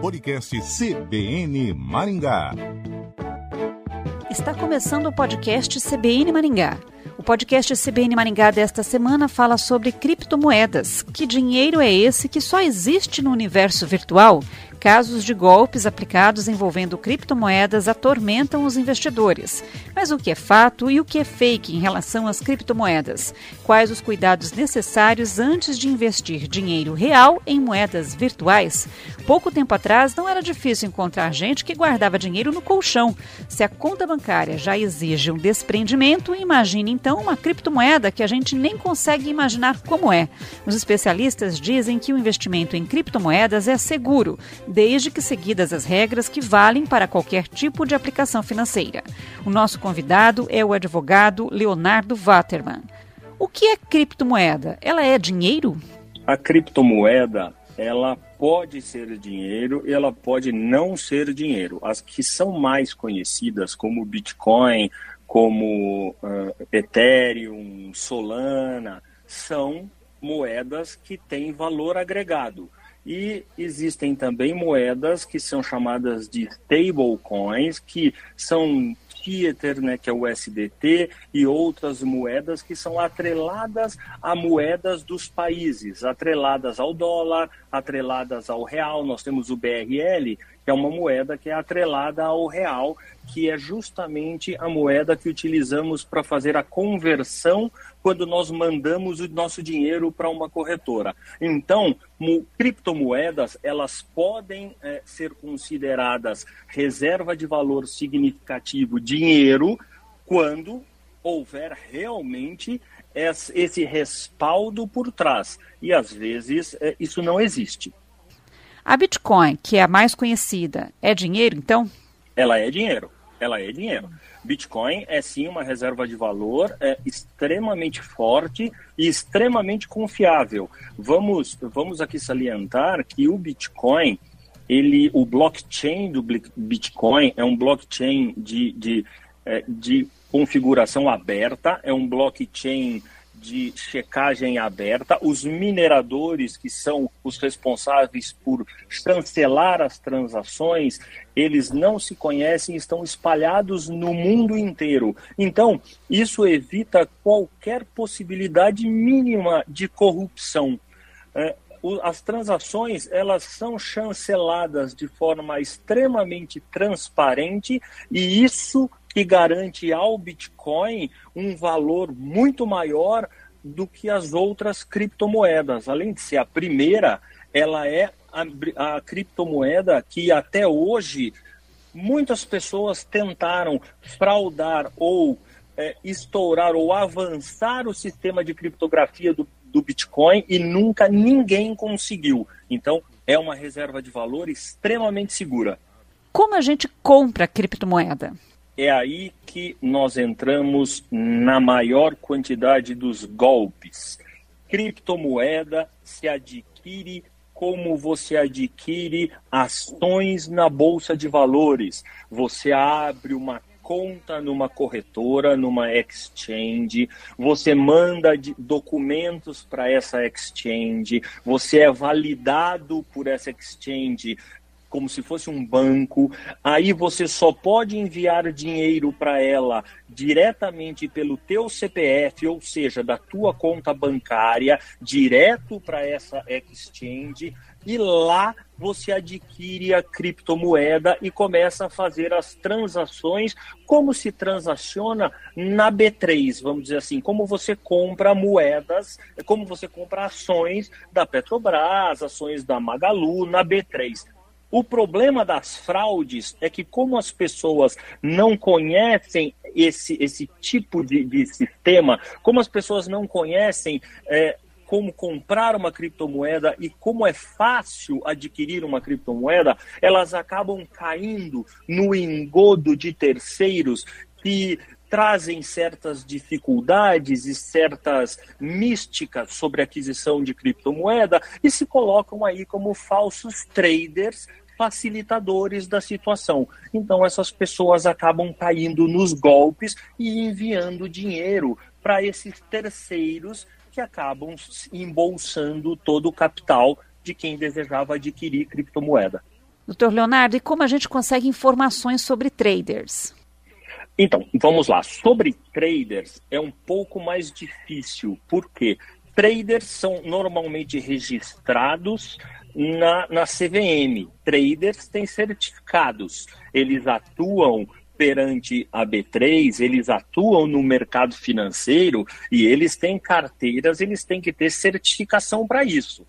Podcast CBN Maringá. Está começando o podcast CBN Maringá. O podcast CBN Maringá desta semana fala sobre criptomoedas. Que dinheiro é esse que só existe no universo virtual? Casos de golpes aplicados envolvendo criptomoedas atormentam os investidores. Mas o que é fato e o que é fake em relação às criptomoedas? Quais os cuidados necessários antes de investir dinheiro real em moedas virtuais? Pouco tempo atrás não era difícil encontrar gente que guardava dinheiro no colchão. Se a conta bancária já exige um desprendimento, imagine então uma criptomoeda que a gente nem consegue imaginar como é. Os especialistas dizem que o investimento em criptomoedas é seguro desde que seguidas as regras que valem para qualquer tipo de aplicação financeira. O nosso convidado é o advogado Leonardo Waterman. O que é criptomoeda? Ela é dinheiro? A criptomoeda, ela pode ser dinheiro e ela pode não ser dinheiro. As que são mais conhecidas, como Bitcoin, como uh, Ethereum, Solana, são moedas que têm valor agregado. E existem também moedas que são chamadas de stablecoins, que são Né, que é o USDT, e outras moedas que são atreladas a moedas dos países, atreladas ao dólar, atreladas ao real. Nós temos o BRL, é uma moeda que é atrelada ao real, que é justamente a moeda que utilizamos para fazer a conversão quando nós mandamos o nosso dinheiro para uma corretora. Então, criptomoedas, elas podem é, ser consideradas reserva de valor significativo, dinheiro, quando houver realmente esse respaldo por trás. E às vezes é, isso não existe. A Bitcoin, que é a mais conhecida, é dinheiro então? Ela é dinheiro. Ela é dinheiro. Bitcoin é sim uma reserva de valor é extremamente forte e extremamente confiável. Vamos, vamos aqui salientar que o Bitcoin, ele, o blockchain do Bitcoin é um blockchain de, de, é, de configuração aberta, é um blockchain de checagem aberta, os mineradores, que são os responsáveis por chancelar as transações, eles não se conhecem, estão espalhados no mundo inteiro. Então, isso evita qualquer possibilidade mínima de corrupção. É, as transações elas são chanceladas de forma extremamente transparente e isso que garante ao Bitcoin um valor muito maior do que as outras criptomoedas. Além de ser a primeira, ela é a, a criptomoeda que até hoje muitas pessoas tentaram fraudar ou é, estourar ou avançar o sistema de criptografia do, do Bitcoin e nunca ninguém conseguiu. Então, é uma reserva de valor extremamente segura. Como a gente compra criptomoeda? É aí que nós entramos na maior quantidade dos golpes. Criptomoeda se adquire como você adquire ações na bolsa de valores. Você abre uma conta numa corretora, numa exchange, você manda documentos para essa exchange, você é validado por essa exchange como se fosse um banco. Aí você só pode enviar dinheiro para ela diretamente pelo teu CPF, ou seja, da tua conta bancária, direto para essa exchange e lá você adquire a criptomoeda e começa a fazer as transações como se transaciona na B3, vamos dizer assim, como você compra moedas, como você compra ações da Petrobras, ações da Magalu na B3. O problema das fraudes é que, como as pessoas não conhecem esse, esse tipo de, de sistema, como as pessoas não conhecem é, como comprar uma criptomoeda e como é fácil adquirir uma criptomoeda, elas acabam caindo no engodo de terceiros que trazem certas dificuldades e certas místicas sobre a aquisição de criptomoeda e se colocam aí como falsos traders facilitadores da situação. Então, essas pessoas acabam caindo nos golpes e enviando dinheiro para esses terceiros que acabam embolsando todo o capital de quem desejava adquirir criptomoeda. Doutor Leonardo, e como a gente consegue informações sobre traders? Então, vamos lá. Sobre traders é um pouco mais difícil, porque traders são normalmente registrados na, na CVM. Traders têm certificados, eles atuam perante a B3, eles atuam no mercado financeiro e eles têm carteiras, eles têm que ter certificação para isso.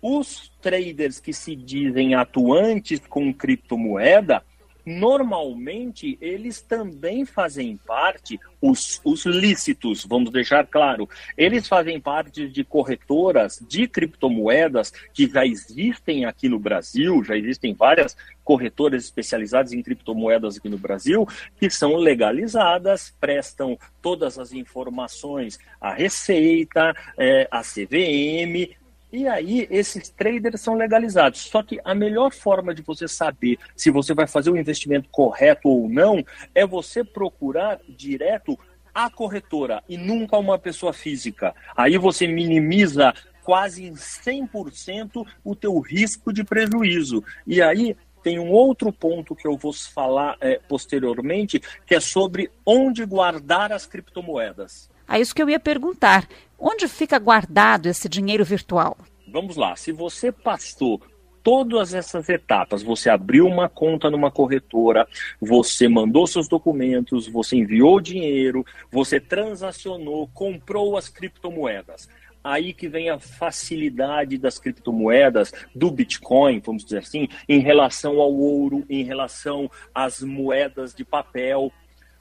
Os traders que se dizem atuantes com criptomoeda, normalmente eles também fazem parte, os, os lícitos, vamos deixar claro, eles fazem parte de corretoras de criptomoedas que já existem aqui no Brasil, já existem várias corretoras especializadas em criptomoedas aqui no Brasil, que são legalizadas, prestam todas as informações à Receita, é, à CVM, e aí, esses traders são legalizados. Só que a melhor forma de você saber se você vai fazer o investimento correto ou não é você procurar direto a corretora e nunca uma pessoa física. Aí você minimiza quase em 100% o teu risco de prejuízo. E aí tem um outro ponto que eu vou falar é, posteriormente, que é sobre onde guardar as criptomoedas. É isso que eu ia perguntar. Onde fica guardado esse dinheiro virtual? Vamos lá. Se você passou todas essas etapas, você abriu uma conta numa corretora, você mandou seus documentos, você enviou dinheiro, você transacionou, comprou as criptomoedas. Aí que vem a facilidade das criptomoedas, do Bitcoin, vamos dizer assim, em relação ao ouro, em relação às moedas de papel.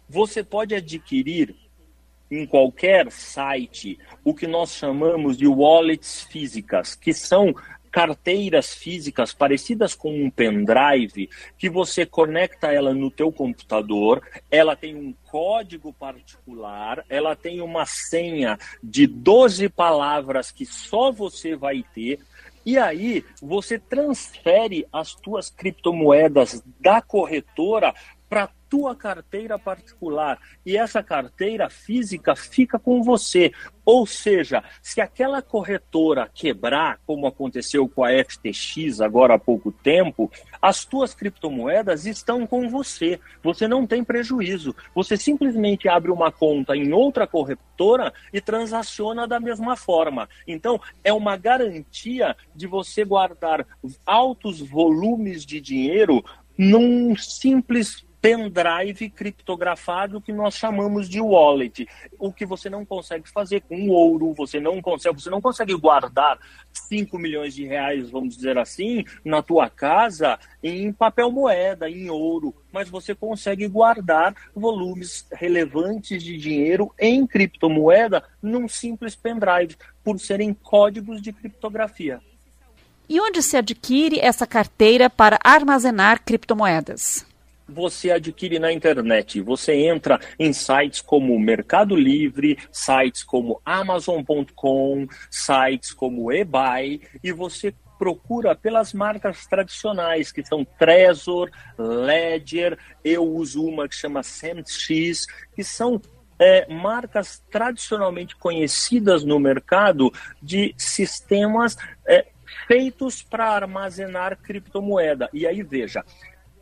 Você pode adquirir em qualquer site o que nós chamamos de wallets físicas, que são carteiras físicas parecidas com um pendrive que você conecta ela no teu computador, ela tem um código particular, ela tem uma senha de 12 palavras que só você vai ter. E aí você transfere as tuas criptomoedas da corretora para tua carteira particular e essa carteira física fica com você. Ou seja, se aquela corretora quebrar, como aconteceu com a FTX agora há pouco tempo, as tuas criptomoedas estão com você. Você não tem prejuízo. Você simplesmente abre uma conta em outra corretora e transaciona da mesma forma. Então, é uma garantia de você guardar altos volumes de dinheiro num simples pendrive criptografado que nós chamamos de wallet, o que você não consegue fazer com ouro, você não consegue, você não consegue guardar 5 milhões de reais, vamos dizer assim, na tua casa em papel moeda, em ouro, mas você consegue guardar volumes relevantes de dinheiro em criptomoeda num simples pendrive, por serem códigos de criptografia. E onde se adquire essa carteira para armazenar criptomoedas? Você adquire na internet. Você entra em sites como Mercado Livre, sites como Amazon.com, sites como eBay e você procura pelas marcas tradicionais, que são Trezor, Ledger, eu uso uma que chama SendX, que são é, marcas tradicionalmente conhecidas no mercado de sistemas é, feitos para armazenar criptomoeda. E aí, veja,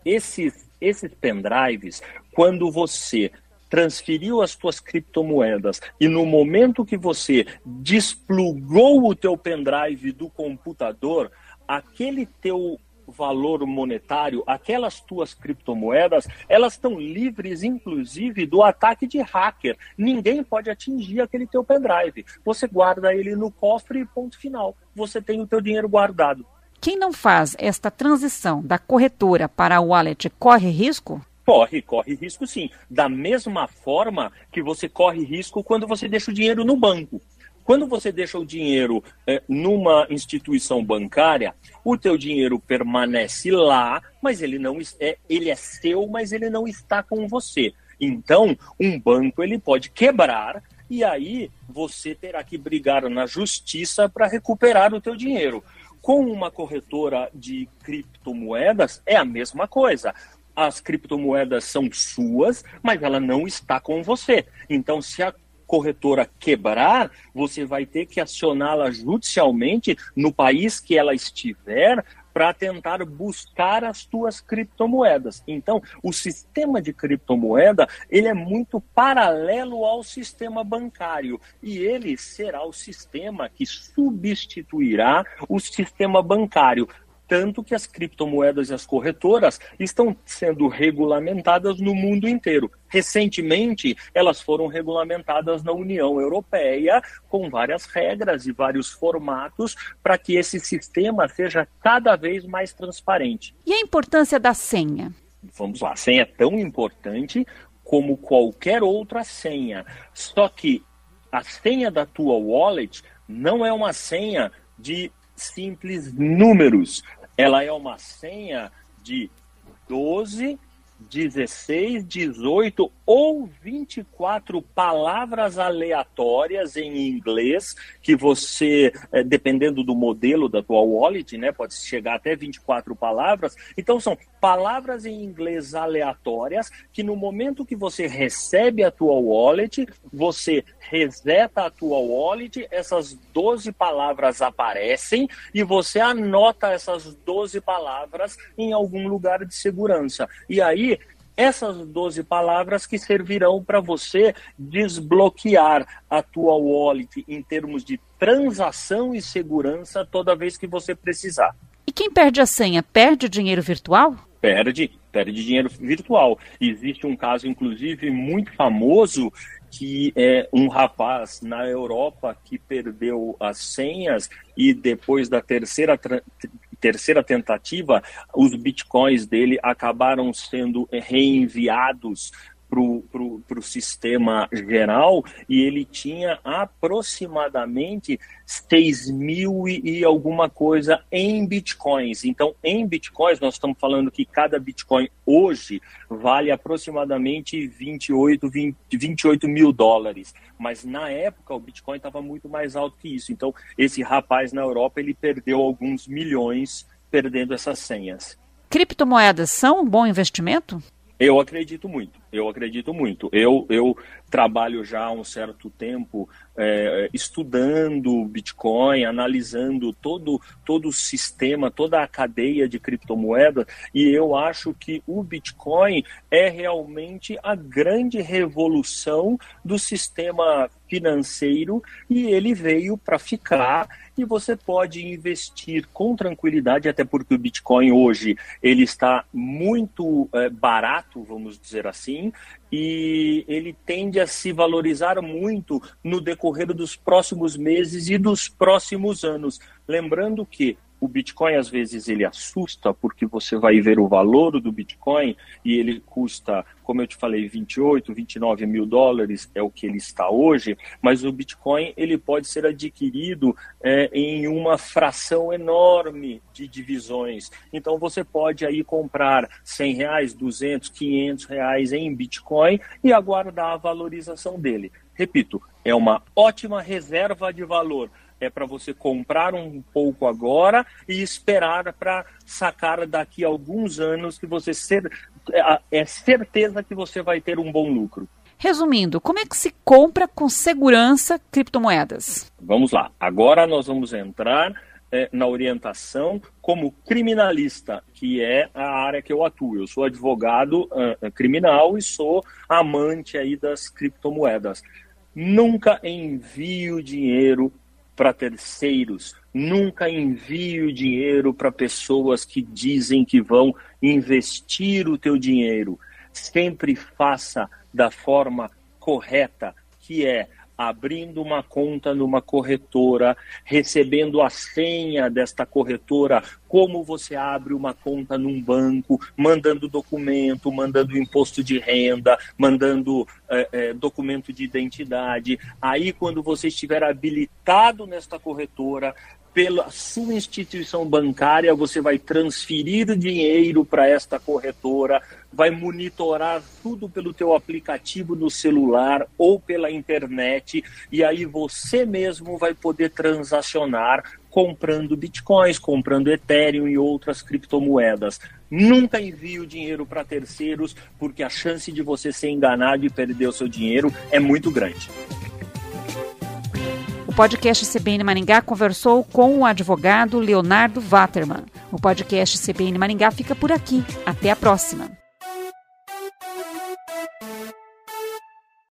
esses esses pendrives, quando você transferiu as suas criptomoedas e no momento que você desplugou o teu pendrive do computador, aquele teu valor monetário, aquelas tuas criptomoedas, elas estão livres, inclusive, do ataque de hacker. Ninguém pode atingir aquele teu pendrive. Você guarda ele no cofre e ponto final. Você tem o teu dinheiro guardado. Quem não faz esta transição da corretora para a wallet corre risco? Corre, corre risco sim. Da mesma forma que você corre risco quando você deixa o dinheiro no banco. Quando você deixa o dinheiro é, numa instituição bancária, o teu dinheiro permanece lá, mas ele não é, ele é seu, mas ele não está com você. Então, um banco ele pode quebrar e aí você terá que brigar na justiça para recuperar o teu dinheiro. Com uma corretora de criptomoedas é a mesma coisa. As criptomoedas são suas, mas ela não está com você. Então, se a corretora quebrar, você vai ter que acioná-la judicialmente no país que ela estiver para tentar buscar as tuas criptomoedas. Então, o sistema de criptomoeda, ele é muito paralelo ao sistema bancário e ele será o sistema que substituirá o sistema bancário tanto que as criptomoedas e as corretoras estão sendo regulamentadas no mundo inteiro. Recentemente, elas foram regulamentadas na União Europeia, com várias regras e vários formatos, para que esse sistema seja cada vez mais transparente. E a importância da senha? Vamos lá, a senha é tão importante como qualquer outra senha. Só que a senha da tua wallet não é uma senha de simples números ela é uma senha de 12 16, 18 ou 24 palavras aleatórias em inglês que você, é, dependendo do modelo da tua wallet, né, pode chegar até 24 palavras. Então são palavras em inglês aleatórias que no momento que você recebe a tua wallet, você reseta a tua wallet, essas 12 palavras aparecem e você anota essas 12 palavras em algum lugar de segurança. E aí essas 12 palavras que servirão para você desbloquear a tua wallet em termos de transação e segurança toda vez que você precisar. E quem perde a senha, perde dinheiro virtual? Perde, perde dinheiro virtual. Existe um caso, inclusive, muito famoso que é um rapaz na Europa que perdeu as senhas e depois da terceira terceira tentativa, os bitcoins dele acabaram sendo reenviados para o sistema geral e ele tinha aproximadamente 6 mil e, e, alguma coisa em bitcoins. Então, em bitcoins, nós estamos falando que cada bitcoin hoje vale aproximadamente 28, 20, 28 mil dólares. Mas na época o bitcoin estava muito mais alto que isso. Então, esse rapaz na Europa ele perdeu alguns milhões perdendo essas senhas. Criptomoedas são um bom investimento? Eu acredito muito, eu acredito muito. Eu, eu trabalho já há um certo tempo é, estudando Bitcoin, analisando todo, todo o sistema, toda a cadeia de criptomoedas, e eu acho que o Bitcoin é realmente a grande revolução do sistema financeiro e ele veio para ficar e você pode investir com tranquilidade, até porque o Bitcoin hoje ele está muito é, barato, vamos dizer assim, e ele tende a se valorizar muito no decorrer dos próximos meses e dos próximos anos. Lembrando que o Bitcoin às vezes ele assusta porque você vai ver o valor do Bitcoin e ele custa, como eu te falei, 28, 29 mil dólares é o que ele está hoje, mas o Bitcoin ele pode ser adquirido é, em uma fração enorme de divisões. Então você pode aí comprar 100 reais, 200, 500 reais em Bitcoin e aguardar a valorização dele. Repito, é uma ótima reserva de valor é para você comprar um pouco agora e esperar para sacar daqui a alguns anos que você ser, é, certeza que você vai ter um bom lucro. Resumindo, como é que se compra com segurança criptomoedas? Vamos lá. Agora nós vamos entrar é, na orientação como criminalista, que é a área que eu atuo. Eu sou advogado uh, criminal e sou amante aí das criptomoedas. Nunca envio dinheiro para terceiros, nunca envie o dinheiro para pessoas que dizem que vão investir o teu dinheiro. Sempre faça da forma correta, que é abrindo uma conta numa corretora, recebendo a senha desta corretora, como você abre uma conta num banco, mandando documento, mandando imposto de renda, mandando é, é, documento de identidade. Aí, quando você estiver habilitado nesta corretora, pela sua instituição bancária, você vai transferir dinheiro para esta corretora, vai monitorar tudo pelo teu aplicativo no celular ou pela internet e aí você mesmo vai poder transacionar comprando bitcoins, comprando Ethereum e outras criptomoedas. Nunca envie o dinheiro para terceiros, porque a chance de você ser enganado e perder o seu dinheiro é muito grande. O podcast CBN Maringá conversou com o advogado Leonardo Waterman. O podcast CBN Maringá fica por aqui. Até a próxima.